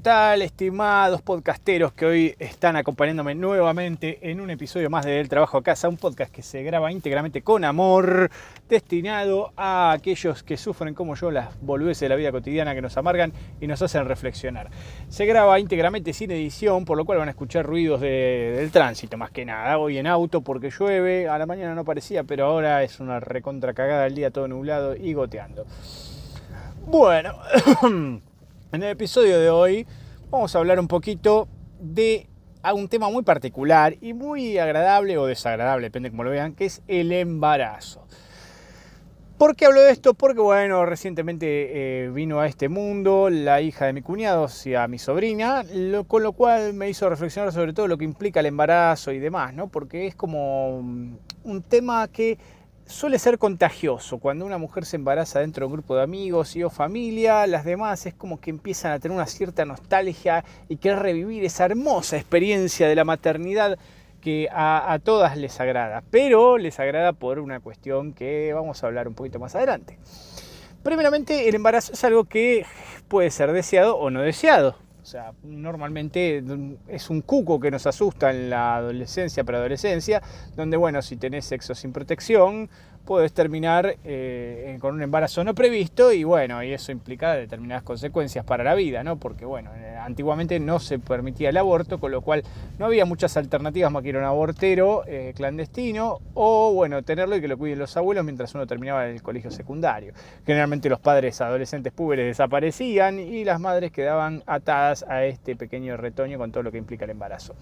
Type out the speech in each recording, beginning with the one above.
¿Qué tal, estimados podcasteros que hoy están acompañándome nuevamente en un episodio más de El Trabajo a Casa, un podcast que se graba íntegramente con amor, destinado a aquellos que sufren como yo las boludeces de la vida cotidiana que nos amargan y nos hacen reflexionar. Se graba íntegramente sin edición, por lo cual van a escuchar ruidos del tránsito más que nada. Hoy en auto porque llueve, a la mañana no parecía, pero ahora es una recontra cagada el día todo nublado y goteando. Bueno. En el episodio de hoy vamos a hablar un poquito de un tema muy particular y muy agradable o desagradable, depende cómo lo vean, que es el embarazo. ¿Por qué hablo de esto? Porque, bueno, recientemente eh, vino a este mundo la hija de mi cuñado, o sea, mi sobrina, con lo cual me hizo reflexionar sobre todo lo que implica el embarazo y demás, ¿no? Porque es como un tema que suele ser contagioso. Cuando una mujer se embaraza dentro de un grupo de amigos y o familia, las demás es como que empiezan a tener una cierta nostalgia y querer revivir esa hermosa experiencia de la maternidad que a, todas les agrada, pero les agrada por una cuestión que vamos a hablar un poquito más adelante. Primeramente, el embarazo es algo que puede ser deseado o no deseado. O sea, normalmente es un cuco que nos asusta en la adolescencia, preadolescencia, donde, bueno, si tenés sexo sin protección, puedes terminar eh, con un embarazo no previsto y bueno, y eso implica determinadas consecuencias para la vida, ¿no? Porque bueno, eh, antiguamente no se permitía el aborto, con lo cual no había muchas alternativas más que ir a un abortero eh, clandestino o bueno, tenerlo y que lo cuiden los abuelos mientras uno terminaba el colegio secundario. Generalmente los padres adolescentes púberes desaparecían y las madres quedaban atadas a este pequeño retoño con todo lo que implica el embarazo.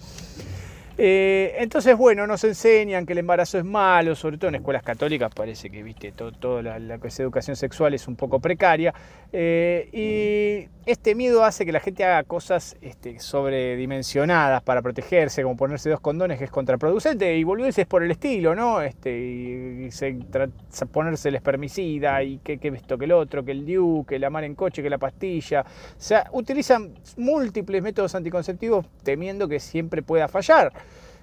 Eh, entonces, bueno, nos enseñan que el embarazo es malo, sobre todo en escuelas católicas, parece que, viste, toda todo la, educación sexual es un poco precaria. Eh, y este miedo hace que la gente haga cosas este, sobredimensionadas para protegerse, como ponerse dos condones, que es contraproducente, y es por el estilo, ¿no? Este, y, ponerse el espermicida, y que, que esto, que el otro, que el diu, que la mar en coche, que la pastilla. O sea, utilizan múltiples métodos anticonceptivos temiendo que siempre pueda fallar.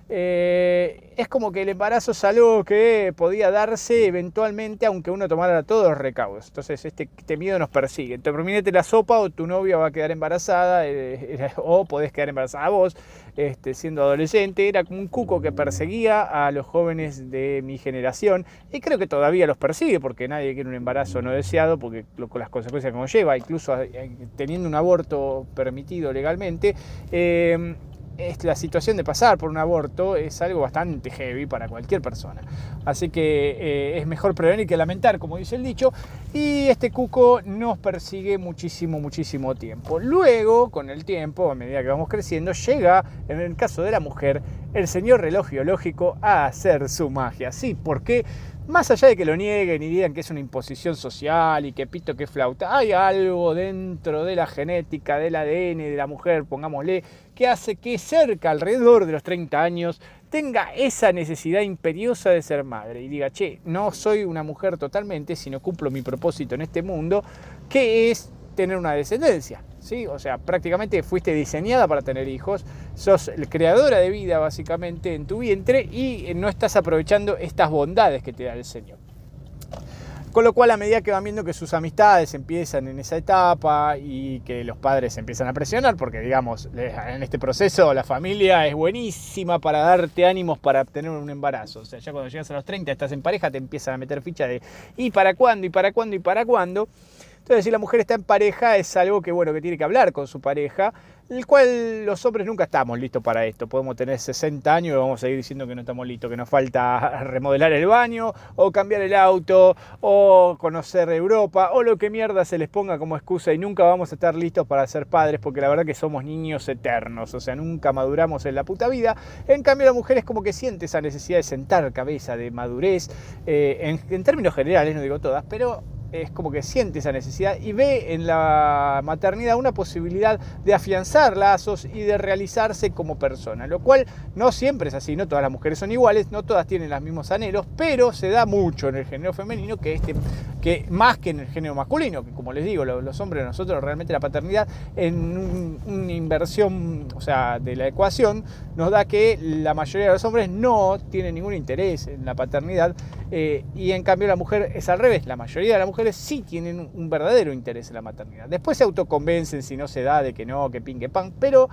Eh, es como que el embarazo es que podía darse eventualmente aunque uno tomara todos los recaudos. Entonces este, este nos persigue. Te prominete la sopa o tu novia va a quedar embarazada eh, o podés quedar embarazada vos este, siendo adolescente. Era como un cuco que perseguía a los jóvenes de mi generación y creo que todavía los persigue porque nadie quiere un embarazo no deseado porque con las consecuencias que lleva incluso eh, teniendo un aborto permitido legalmente la situación de pasar por un aborto es algo bastante heavy para cualquier persona. Así que eh, es mejor prevenir que lamentar, como dice el dicho, y este cuco nos persigue muchísimo, muchísimo tiempo. Luego, con el tiempo, a medida que vamos creciendo, llega, en el caso de la mujer, el señor reloj biológico a hacer su magia. Sí, porque más allá de que lo nieguen y digan que es una imposición social y que pito que flauta, hay algo dentro de la genética, del ADN de la mujer, pongámosle, que hace que cerca, alrededor de los 30 años, tenga esa necesidad imperiosa de ser madre y diga, che, no soy una mujer totalmente, sino cumplo mi propósito en este mundo, que es tener una descendencia. ¿sí? O sea, prácticamente fuiste diseñada para tener hijos, sos creadora de vida básicamente en tu vientre y no estás aprovechando estas bondades que te da el Señor. Con lo cual, a medida que van viendo que sus amistades empiezan en esa etapa y que los padres empiezan a presionar, porque digamos, en este proceso la familia es buenísima para darte ánimos para obtener un embarazo. O sea, ya cuando llegas a los 30, estás en pareja, te empiezan a meter ficha de ¿y para cuándo? ¿y para cuándo? ¿y para cuándo? Entonces, si la mujer está en pareja, es algo que, bueno, que tiene que hablar con su pareja, el cual los hombres nunca estamos listos para esto. Podemos tener 60 años y vamos a ir diciendo que no estamos listos, que nos falta remodelar el baño, o cambiar el auto, o conocer Europa, o lo que mierda se les ponga como excusa y nunca vamos a estar listos para ser padres, porque la verdad que somos niños eternos, o sea, nunca maduramos en la puta vida. En cambio, la mujer es como que siente esa necesidad de sentar cabeza, de madurez, eh, en, en términos generales, no digo todas, pero es como que siente esa necesidad y ve en la maternidad una posibilidad de afianzar lazos y de realizarse como persona, lo cual no siempre es así, no todas las mujeres son iguales, no todas tienen los mismos anhelos, pero se da mucho en el género femenino que este que más que en el género masculino, que como les digo, los hombres, nosotros realmente la paternidad en una inversión, o sea, de la ecuación, nos da que la mayoría de los hombres no tienen ningún interés en la paternidad eh, y en cambio la mujer es al revés, la mayoría de las mujeres sí tienen un verdadero interés en la maternidad. Después se autoconvencen si no se da de que no, que pin, que pan, pero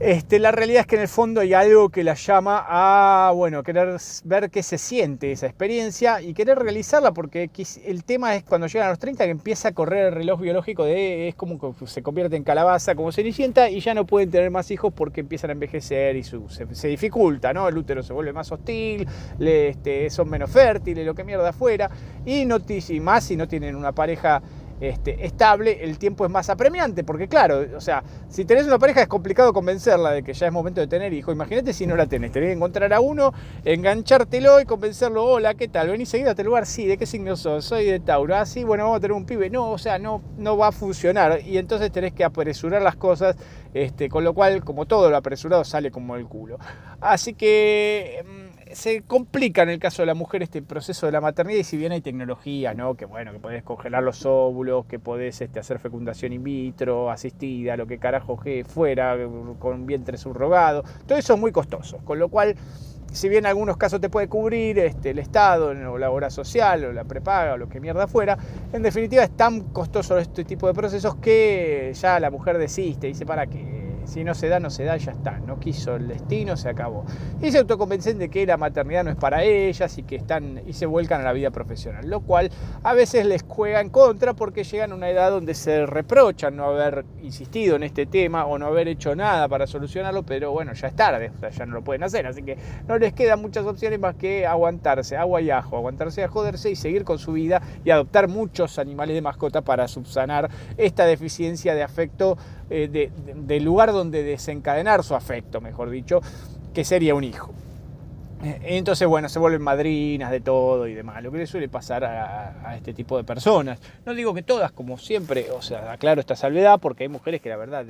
este, la realidad es que en el fondo hay algo que la llama a, bueno, querer ver qué se siente esa experiencia y querer realizarla, porque el tema es cuando llegan a los 30 que empieza a correr el reloj biológico de, es como que se convierte en calabaza, como cenicienta, y ya no pueden tener más hijos porque empiezan a envejecer y se, dificulta, ¿no? El útero se vuelve más hostil, este, son menos fértiles, lo que mierda afuera, y, no, y más si no tienen una pareja este, estable, el tiempo es más apremiante, porque claro, o sea, si tenés una pareja es complicado convencerla de que ya es momento de tener hijo. Imagínate si no la tenés, tenés que encontrar a uno, enganchártelo y convencerlo, hola, ¿qué tal? Venís seguido a este lugar, sí, ¿de qué signo sos? Soy de Tauro, ah, sí, bueno, vamos a tener un pibe. No, o sea, no, no va a funcionar y entonces tenés que apresurar las cosas, este, con lo cual, como todo lo apresurado, sale como el culo. Así que mm, se complica en el caso de la mujer este proceso de la maternidad y si bien hay tecnología, ¿no? Que bueno, que podés congelar los óvulos, que podés este, hacer fecundación in vitro, asistida, lo que carajo que fuera, con vientre subrogado, todo eso es muy costoso, con lo cual si bien en algunos casos te puede cubrir este, el Estado o la obra social o la prepaga o lo que mierda fuera, en definitiva es tan costoso este tipo de procesos que ya la mujer desiste y dice, ¿para qué? Si no se da, no se da, ya está. No quiso el destino, se acabó. Y se autoconvencen de que la maternidad no es para ellas y que están y se vuelcan a la vida profesional. Lo cual a veces les juega en contra porque llegan a una edad donde se reprochan no haber insistido en este tema o no haber hecho nada para solucionarlo, pero bueno, ya es tarde, ya no lo pueden hacer. Así que no les quedan muchas opciones más que aguantarse, agua y ajo, aguantarse a joderse y seguir con su vida y adoptar muchos animales de mascota para subsanar esta deficiencia de afecto eh, del lugar donde desencadenar su afecto, mejor dicho, que sería un hijo. Eh, entonces, bueno, se vuelven madrinas de todo y demás, lo que le suele pasar a, este tipo de personas. No digo que todas, como siempre, o sea, aclaro esta salvedad, porque hay mujeres que la verdad,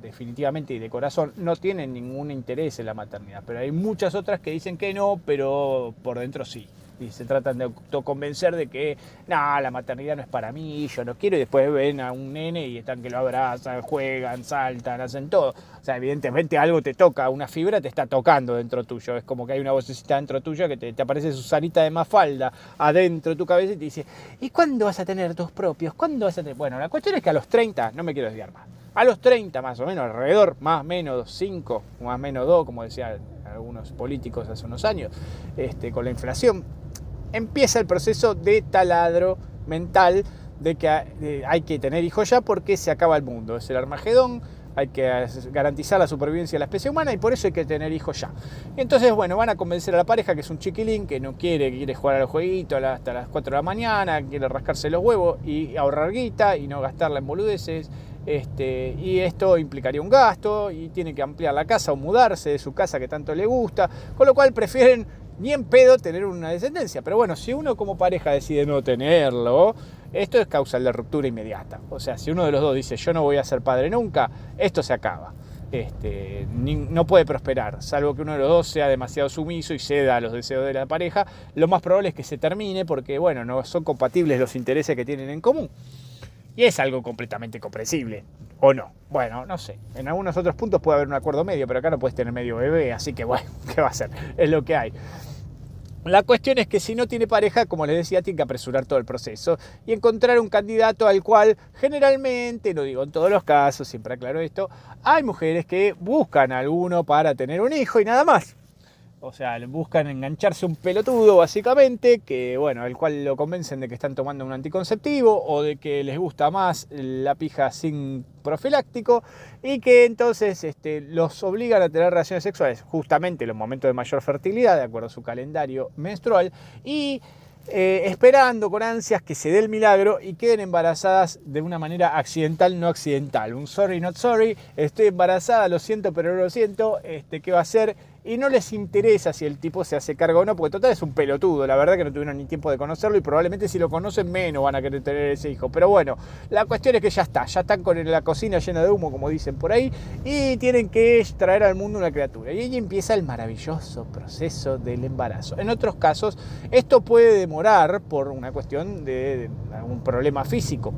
definitivamente y de corazón, no tienen ningún interés en la maternidad, pero hay muchas otras que dicen que no, pero por dentro sí y se tratan de autoconvencer de que no, la maternidad no es para mí, yo no quiero, y después ven a un nene y están que lo abrazan, juegan, saltan, hacen todo. O sea, evidentemente algo te toca, una fibra te está tocando dentro tuyo. Es como que hay una vocecita dentro tuyo que te, te aparece Susanita de Mafalda adentro de tu cabeza y te dice, ¿y cuándo vas a tener tus propios? ¿Cuándo vas a tener? Bueno, la cuestión es que a los 30, no me quiero desviar más, a los 30 más o menos, alrededor, más o menos 5, más o menos 2, como decían algunos políticos hace unos años, este, con la inflación, empieza el proceso de taladro mental de que hay que tener hijos ya porque se acaba el mundo. Es el Armagedón, hay que garantizar la supervivencia de la especie humana y por eso hay que tener hijos ya. Entonces, bueno, van a convencer a la pareja que es un chiquilín, que no quiere, que quiere jugar al jueguito hasta las 4 de la mañana, quiere rascarse los huevos y ahorrar guita y no gastarla en boludeces. Este, y esto implicaría un gasto y tiene que ampliar la casa o mudarse de su casa que tanto le gusta, con lo cual prefieren ni en pedo tener una descendencia. Pero bueno, si uno como pareja decide no tenerlo, esto es causa de ruptura inmediata. O sea, si uno de los dos dice yo no voy a ser padre nunca, esto se acaba. Este, no puede prosperar, salvo que uno de los dos sea demasiado sumiso y ceda a los deseos de la pareja. Lo más probable es que se termine porque, bueno, no son compatibles los intereses que tienen en común. Y es algo completamente comprensible, ¿o no? Bueno, no sé. En algunos otros puntos puede haber un acuerdo medio, pero acá no puedes tener medio bebé, así que bueno, ¿qué va a ser? Es lo que hay. La cuestión es que si no tiene pareja, como les decía, tiene que apresurar todo el proceso y encontrar un candidato al cual generalmente, no digo en todos los casos, siempre aclaro esto, hay mujeres que buscan a alguno para tener un hijo y nada más. O sea, buscan engancharse un pelotudo básicamente, que bueno, el cual lo convencen de que están tomando un anticonceptivo o de que les gusta más la pija sin profiláctico y que entonces este, los obligan a tener relaciones sexuales justamente en los momentos de mayor fertilidad, de acuerdo a su calendario menstrual, y eh, esperando con ansias que se dé el milagro y queden embarazadas de una manera accidental, no accidental. Un sorry, not sorry, estoy embarazada, lo siento, pero no lo siento, este, ¿qué va a ser? Y no les interesa si el tipo se hace cargo o no, porque total es un pelotudo, la verdad que no tuvieron ni tiempo de conocerlo y probablemente si lo conocen menos van a querer tener ese hijo. Pero bueno, la cuestión es que ya está, ya están con la cocina llena de humo, como dicen por ahí, y tienen que traer al mundo una criatura. Y ahí empieza el maravilloso proceso del embarazo. En otros casos, esto puede demorar por una cuestión de, algún problema físico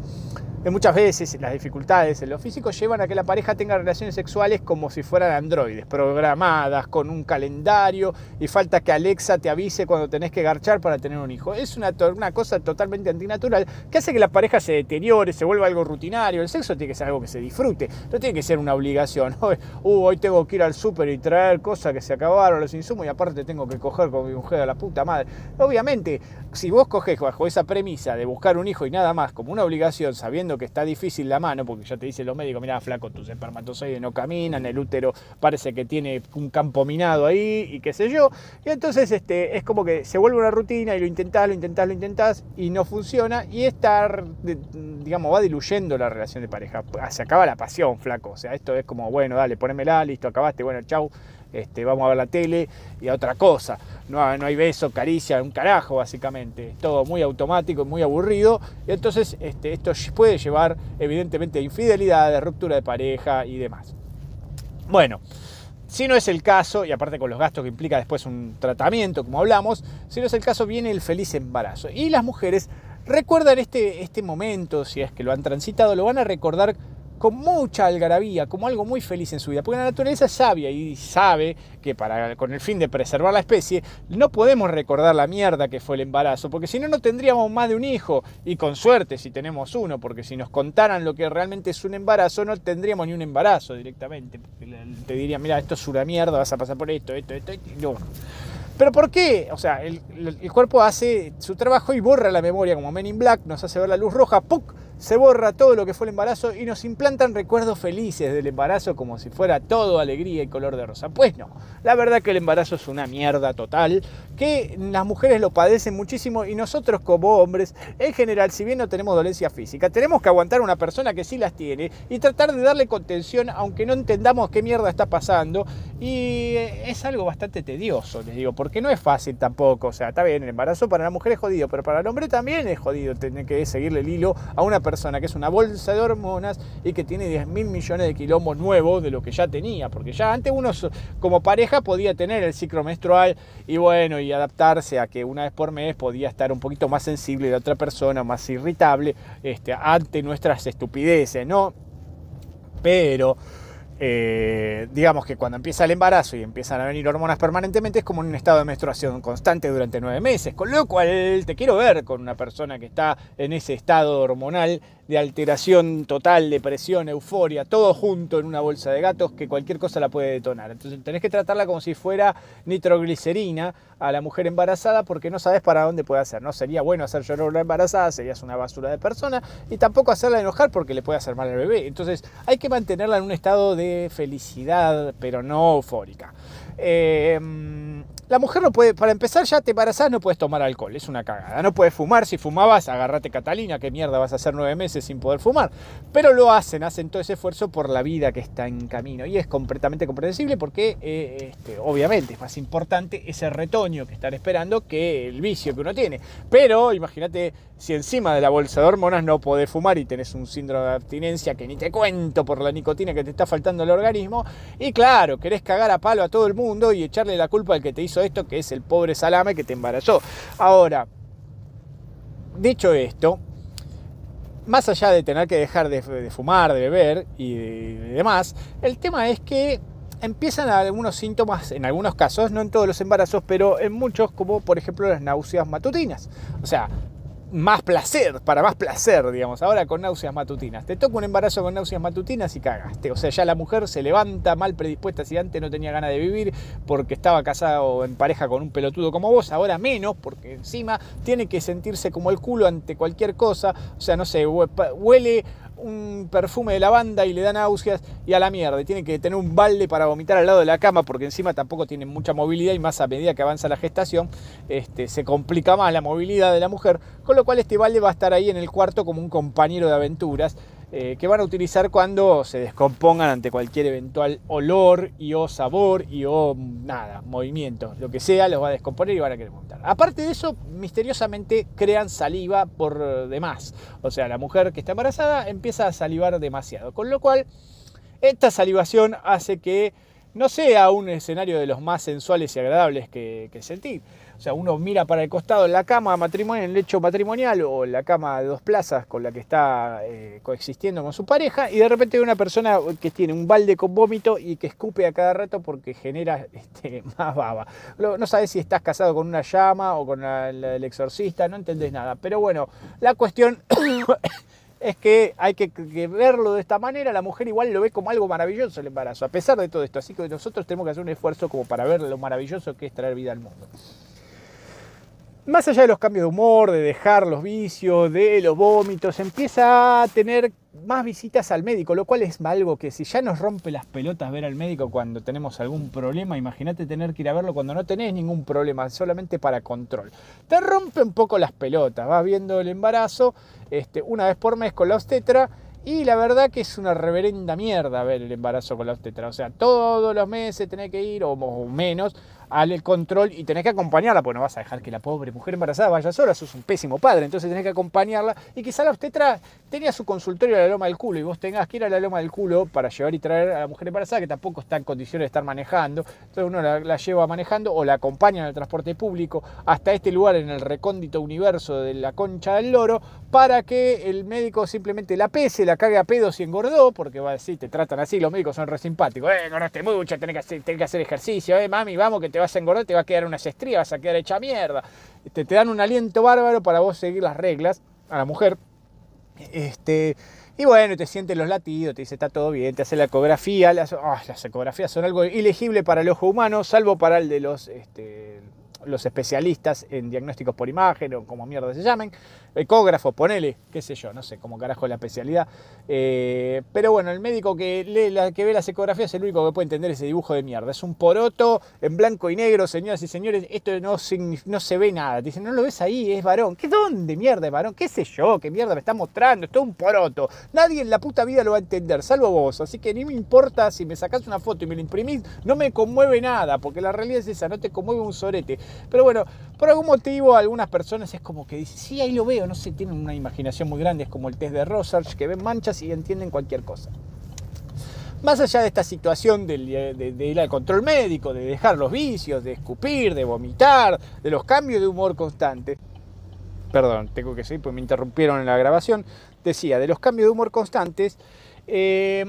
muchas veces las dificultades en lo físico llevan a que la pareja tenga relaciones sexuales como si fueran androides, programadas, con un calendario y falta que Alexa te avise cuando tenés que garchar para tener un hijo. Es una, una cosa totalmente antinatural que hace que la pareja se deteriore, se vuelva algo rutinario. El sexo tiene que ser algo que se disfrute, no tiene que ser una obligación. Hoy, uh, hoy tengo que ir al súper y traer cosas que se acabaron, los insumos y aparte tengo que coger con mi mujer a la puta madre. Obviamente, si vos coges bajo esa premisa de buscar un hijo y nada más como una obligación, sabiendo que está difícil la mano, porque ya te dicen los médicos, mira, flaco, tus espermatozoides no caminan, el útero parece que tiene un campo minado ahí y qué sé yo. Y entonces este, es como que se vuelve una rutina y lo intentás, lo intentás, lo intentás y no funciona y estar, digamos, va diluyendo la relación de pareja. Se acaba la pasión, flaco. O sea, esto es como, bueno, dale, ponémela, listo, acabaste, bueno, chau este, vamos a ver la tele y a otra cosa. No, no hay beso, caricia, un carajo básicamente. Es todo muy automático, muy aburrido. Y entonces este, esto puede llevar evidentemente a infidelidad, a ruptura de pareja y demás. Bueno, si no es el caso, y aparte con los gastos que implica después un tratamiento, como hablamos, si no es el caso, viene el feliz embarazo. Y las mujeres recuerdan este, este momento, si es que lo han transitado, lo van a recordar con mucha algarabía, como algo muy feliz en su vida, porque la naturaleza es sabia y sabe que para, con el fin de preservar la especie, no podemos recordar la mierda que fue el embarazo, porque si no, no tendríamos más de un hijo, y con suerte si tenemos uno, porque si nos contaran lo que realmente es un embarazo, no tendríamos ni un embarazo directamente, te dirían, mira, esto es una mierda, vas a pasar por esto, esto, esto, esto, no. Pero ¿por qué? O sea, el, el, cuerpo hace su trabajo y borra la memoria como Men in Black, nos hace ver la luz roja, ¡puc! Se borra todo lo que fue el embarazo y nos implantan recuerdos felices del embarazo como si fuera todo alegría y color de rosa. Pues no, la verdad que el embarazo es una mierda total, que las mujeres lo padecen muchísimo y nosotros como hombres, en general, si bien no tenemos dolencia física, tenemos que aguantar a una persona que sí las tiene y tratar de darle contención aunque no entendamos qué mierda está pasando y es algo bastante tedioso, les digo, porque no es fácil tampoco, o sea, está bien, el embarazo para la mujer es jodido, pero para el hombre también es jodido tener que seguirle el hilo a una persona que es una bolsa de hormonas y que tiene 10 mil millones de kilómetros nuevos de lo que ya tenía, porque ya antes uno como pareja podía tener el ciclo menstrual y bueno, y adaptarse a que una vez por mes podía estar un poquito más sensible de otra persona, más irritable este, ante nuestras estupideces, ¿no? Pero eh, digamos que cuando empieza el embarazo y empiezan a venir hormonas permanentemente es como un estado de menstruación constante durante nueve meses, con lo cual te quiero ver con una persona que está en ese estado hormonal de alteración total, depresión, euforia, todo junto en una bolsa de gatos que cualquier cosa la puede detonar. Entonces tenés que tratarla como si fuera nitroglicerina a la mujer embarazada porque no sabes para dónde puede hacer. No sería bueno hacer llorar a una embarazada, serías una basura de persona y tampoco hacerla enojar porque le puede hacer mal al bebé. Entonces hay que mantenerla en un estado de felicidad, pero no eufórica. Eh, la mujer no puede, para empezar ya te embarazás, no puedes tomar alcohol, es una cagada. No puedes fumar, si fumabas, agárrate Catalina, qué mierda vas a hacer nueve meses sin poder fumar. Pero lo hacen, hacen todo ese esfuerzo por la vida que está en camino. Y es completamente comprensible porque, eh, este, obviamente, es más importante ese retoño que están esperando que el vicio que uno tiene. Pero imagínate si encima de la bolsa de hormonas no podés fumar y tenés un síndrome de abstinencia que ni te cuento por la nicotina que te está faltando al organismo. Y claro, querés cagar a palo a todo el mundo y echarle la culpa al que te hizo esto, que es el pobre salame que te embarazó. Ahora, dicho esto, más allá de tener que dejar de, fumar, de beber y demás, el tema es que empiezan algunos síntomas, en algunos casos, no en todos los embarazos, pero en muchos, como por ejemplo las náuseas matutinas. O sea, más placer, para más placer, digamos. Ahora con náuseas matutinas. Te toca un embarazo con náuseas matutinas y cagaste. O sea, ya la mujer se levanta mal predispuesta si antes no tenía ganas de vivir porque estaba casada o en pareja con un pelotudo como vos, ahora menos, porque encima tiene que sentirse como el culo ante cualquier cosa. O sea, no sé, huele un perfume de lavanda y le dan náuseas y a la mierda. Y tiene que tener un balde para vomitar al lado de la cama porque encima tampoco tiene mucha movilidad y más a medida que avanza la gestación este, se complica más la movilidad de la mujer. Con lo cual este balde va a estar ahí en el cuarto como un compañero de aventuras eh, que van a utilizar cuando se descompongan ante cualquier eventual olor y o sabor y o nada, movimiento, lo que sea, los va a descomponer y van a querer montar. Aparte de eso, misteriosamente crean saliva por demás. O sea, la mujer que está embarazada empieza a salivar demasiado, con lo cual esta salivación hace que no sea un escenario de los más sensuales y agradables que, sentir. O sea, uno mira para el costado en la cama matrimonial, en el lecho matrimonial o en la cama de dos plazas con la que está eh, coexistiendo con su pareja y de repente ve una persona que tiene un balde con vómito y que escupe a cada rato porque genera este, más baba. No sabes si estás casado con una llama o con el exorcista, no entendés nada. Pero bueno, la cuestión es que hay que, verlo de esta manera, la mujer igual lo ve como algo maravilloso el embarazo, a pesar de todo esto. Así que nosotros tenemos que hacer un esfuerzo como para ver lo maravilloso que es traer vida al mundo. Más allá de los cambios de humor, de dejar los vicios, de los vómitos, empieza a tener más visitas al médico, lo cual es algo que si ya nos rompe las pelotas ver al médico cuando tenemos algún problema, imagínate tener que ir a verlo cuando no tenés ningún problema, solamente para control. Te rompe un poco las pelotas, vas viendo el embarazo este, una vez por mes con la obstetra y la verdad que es una reverenda mierda ver el embarazo con la obstetra. O sea, todos los meses tenés que ir, o menos, al control y tenés que acompañarla, porque no vas a dejar que la pobre mujer embarazada vaya sola, sos un pésimo padre, entonces tenés que acompañarla y quizá la obstetra tenía su consultorio a la loma del culo y vos tengas que ir a la loma del culo para llevar y traer a la mujer embarazada que tampoco está en condiciones de estar manejando, entonces uno la, lleva manejando o la acompaña en el transporte público hasta este lugar en el recóndito universo de la concha del loro para que el médico simplemente la pese, la cague a pedos y engordó, porque va a decir, te tratan así, los médicos son re simpáticos, eh, engordaste mucho, tenés que, hacer, tenés que hacer ejercicio, eh, mami, vamos que te vas a engordar, te va a quedar unas estrías, vas a quedar hecha mierda. Este, te dan un aliento bárbaro para vos seguir las reglas a la mujer. Este, y bueno, te sientes los latidos, te dice está todo bien, te hace la ecografía. Las, ah, las ecografías son algo ilegible para el ojo humano, salvo para el de los, este, los especialistas en diagnósticos por imagen o como mierda se llamen ecógrafo, ponele, qué sé yo, no sé cómo carajo la especialidad. Eh, pero bueno, el médico que, lee la, que ve las ecografías es el único que puede entender ese dibujo de mierda. Es un poroto en blanco y negro, señoras y señores, esto no, no se ve nada. dicen, no lo ves ahí, es varón. ¿Qué dónde mierda es varón? ¿Qué sé yo? ¿Qué mierda me está mostrando? Esto es un poroto. Nadie en la puta vida lo va a entender, salvo vos. Así que ni me importa si me sacás una foto y me la imprimís, no me conmueve nada, porque la realidad es esa, no te conmueve un sorete. Pero bueno, por algún motivo algunas personas es como que dicen, sí, ahí lo veo no sé, tienen una imaginación muy grande, es como el test de Rosarch, que ven manchas y entienden cualquier cosa. Más allá de esta situación de, ir al control médico, de dejar los vicios, de escupir, de vomitar, de los cambios de humor constante, perdón, tengo que seguir porque me interrumpieron en la grabación, decía, de los cambios de humor constantes, eh,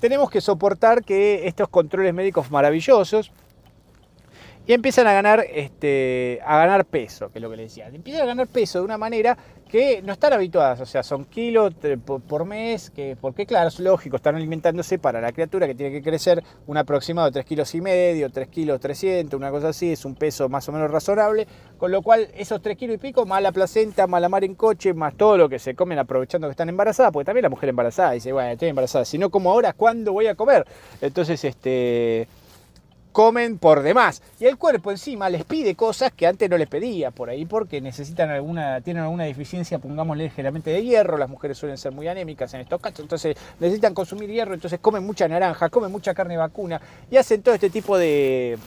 tenemos que soportar que estos controles médicos maravillosos, y empiezan a ganar, este, a ganar peso, que es lo que le decía. Empiezan a ganar peso de una manera que no están habituadas, o sea, son kilos por mes, que, porque claro, es lógico, están alimentándose para la criatura que tiene que crecer un aproximado de 3 kilos y medio, 3 kilos 300, una cosa así, es un peso más o menos razonable, con lo cual esos 3 kilos y pico, más la placenta, más la mar en coche, más todo lo que se comen aprovechando que están embarazadas, porque también la mujer embarazada dice, bueno, estoy embarazada, si no como ahora, ¿cuándo voy a comer? Entonces, este comen por demás. Y el cuerpo encima les pide cosas que antes no les pedía, por ahí porque necesitan alguna, tienen alguna deficiencia, pongámosle ligeramente de hierro, las mujeres suelen ser muy anémicas en estos casos, entonces necesitan consumir hierro, entonces comen mucha naranja, comen mucha carne vacuna y hacen todo este tipo de,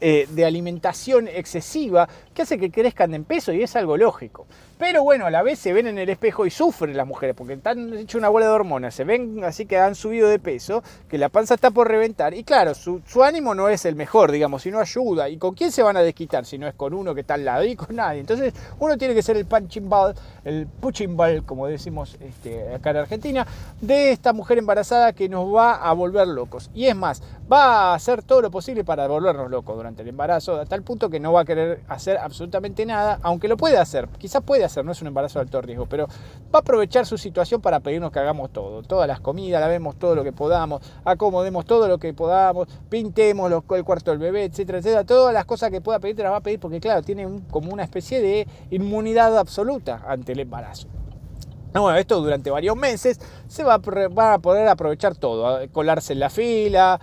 eh, de alimentación excesiva que hace que crezcan en peso y es algo lógico. Pero bueno, a la vez se ven en el espejo y sufren las mujeres porque están hecho una bola de hormonas, se ven así que han subido de peso, que la panza está por reventar. Y claro, su, ánimo no es el mejor, digamos, si no ayuda. ¿Y con quién se van a desquitar si no es con uno que está al lado y con nadie? Entonces uno tiene que ser el punching ball, el punching ball, como decimos este, acá en Argentina, de esta mujer embarazada que nos va a volver locos. Y es más, va a hacer todo lo posible para volvernos locos durante el embarazo, a tal punto que no va a querer hacer absolutamente nada, aunque lo puede hacer, quizás puede hacer, no es un embarazo de alto riesgo, pero va a aprovechar su situación para pedirnos que hagamos todo, todas las comidas, la vemos todo lo que podamos, acomodemos todo lo que podamos, pintemos el cuarto del bebé, etcétera, etcétera, todas las cosas que pueda pedir te las va a pedir porque claro, tiene como una especie de inmunidad absoluta ante el embarazo. Bueno, esto durante varios meses se va a, poder aprovechar todo, colarse en la fila,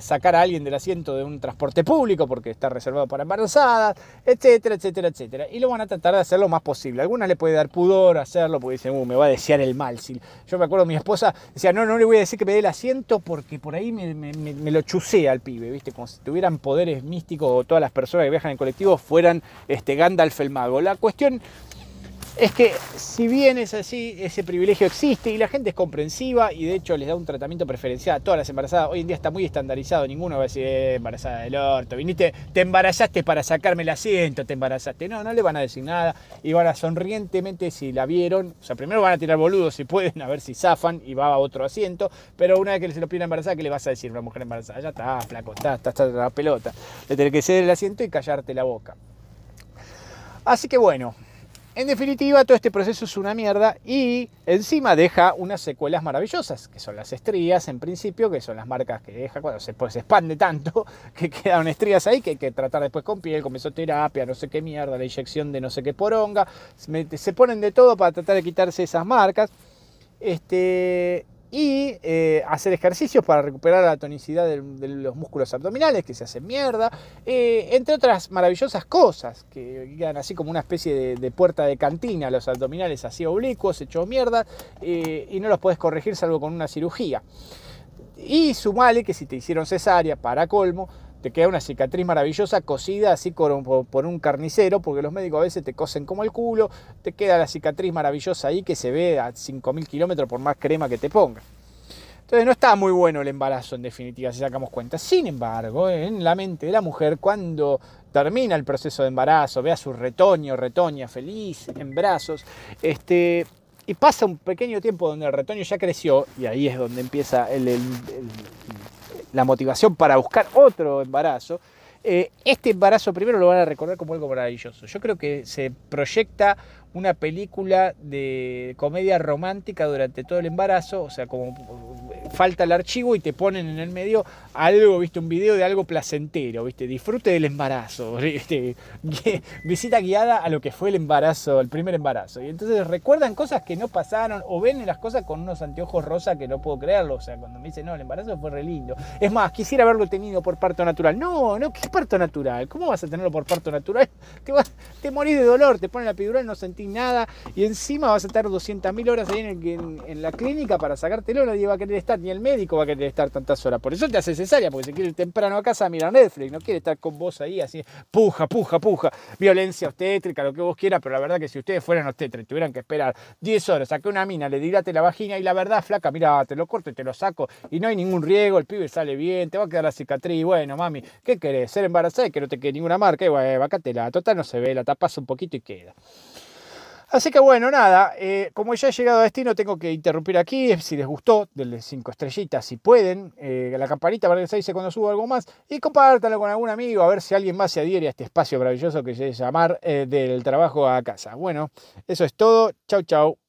sacar a alguien del asiento de un transporte público porque está reservado para embarazadas, etcétera, etcétera, etcétera. Y lo van a tratar de hacer lo más posible. algunas le puede dar pudor hacerlo porque dicen, uh, me va a desear el mal. Si, yo me acuerdo, mi esposa decía, no, no le voy a decir que me dé el asiento porque por ahí me, lo chusea al pibe, ¿viste? Como si tuvieran poderes místicos o todas las personas que viajan en colectivo fueran este, Gandalf el mago. La cuestión es que si bien es así, ese privilegio existe y la gente es comprensiva y de hecho les da un tratamiento preferencial a todas las embarazadas. Hoy en día está muy estandarizado, ninguno va a decir, eh, embarazada del orto, viniste, te embarazaste para sacarme el asiento, te embarazaste. No, no le van a decir nada y van a sonrientemente si la vieron. O sea, primero van a tirar boludos si pueden, a ver si zafan y va a otro asiento, pero una vez que se lo piden embarazada, ¿qué le vas a decir una mujer embarazada? Ya está, flaco, está, está, está la pelota. Le tenés que ceder el asiento y callarte la boca. Así que bueno, en definitiva, todo este proceso es una mierda y encima deja unas secuelas maravillosas, que son las estrías en principio, que son las marcas que deja cuando se, pues, se expande tanto, que quedan estrías ahí, que hay que tratar después con piel, con mesoterapia, no sé qué mierda, la inyección de no sé qué poronga. Se ponen de todo para tratar de quitarse esas marcas. Este, y eh, hacer ejercicios para recuperar la tonicidad de, los músculos abdominales que se hacen mierda, eh, entre otras maravillosas cosas que quedan así como una especie de, puerta de cantina, los abdominales así oblicuos, hechos mierda, eh, y no los puedes corregir salvo con una cirugía. Y sumale que si te hicieron cesárea, para colmo, te queda una cicatriz maravillosa cosida así por un, carnicero, porque los médicos a veces te cosen como el culo, te queda la cicatriz maravillosa ahí que se ve a 5.000 kilómetros por más crema que te ponga. Entonces no está muy bueno el embarazo en definitiva, si sacamos cuenta. Sin embargo, en la mente de la mujer, cuando termina el proceso de embarazo, ve a su retoño, retoña feliz en brazos, este, y pasa un pequeño tiempo donde el retoño ya creció, y ahí es donde empieza el la motivación para buscar otro embarazo, eh, este embarazo primero lo van a recordar como algo maravilloso. Yo creo que se proyecta una película de comedia romántica durante todo el embarazo, o sea, como falta el archivo y te ponen en el medio algo, viste, un video de algo placentero, viste, disfrute del embarazo, visita guiada a lo que fue el embarazo, el primer embarazo. Y entonces recuerdan cosas que no pasaron o ven las cosas con unos anteojos rosa que no puedo creerlo, o sea, cuando me dicen, no, el embarazo fue re lindo. Es más, quisiera haberlo tenido por parto natural. No, no, ¿qué parto natural? ¿Cómo vas a tenerlo por parto natural? Te, vas, te morís de dolor, te ponen la epidural, no sentís nada y encima vas a estar 200.000 horas ahí en, la clínica para sacártelo, nadie va a querer estar, ni el médico va a querer estar tantas horas. Por eso te hace cesárea, porque se quiere temprano a casa a mirar Netflix, no quiere estar con vos ahí así, puja, puja, puja, violencia obstétrica, lo que vos quieras, pero la verdad que si ustedes fueran obstétricos tuvieran que esperar 10 horas a que una mina le dilate la vagina y la verdad, flaca, mira, te lo corto y te lo saco y no hay ningún riego, el pibe sale bien, te va a quedar la cicatriz, bueno, mami, ¿qué querés? Ser embarazada y que no te quede ninguna marca, y bueno, la total no se ve, la tapas un poquito y queda. Así que bueno, nada, eh, como ya he llegado a destino, tengo que interrumpir aquí. Si les gustó, denle cinco estrellitas si pueden. Eh, la campanita para que se dice cuando subo algo más. Y compártanlo con algún amigo, a ver si alguien más se adhiere a este espacio maravilloso que se llamar eh, del trabajo a casa. Bueno, eso es todo. Chau, chau.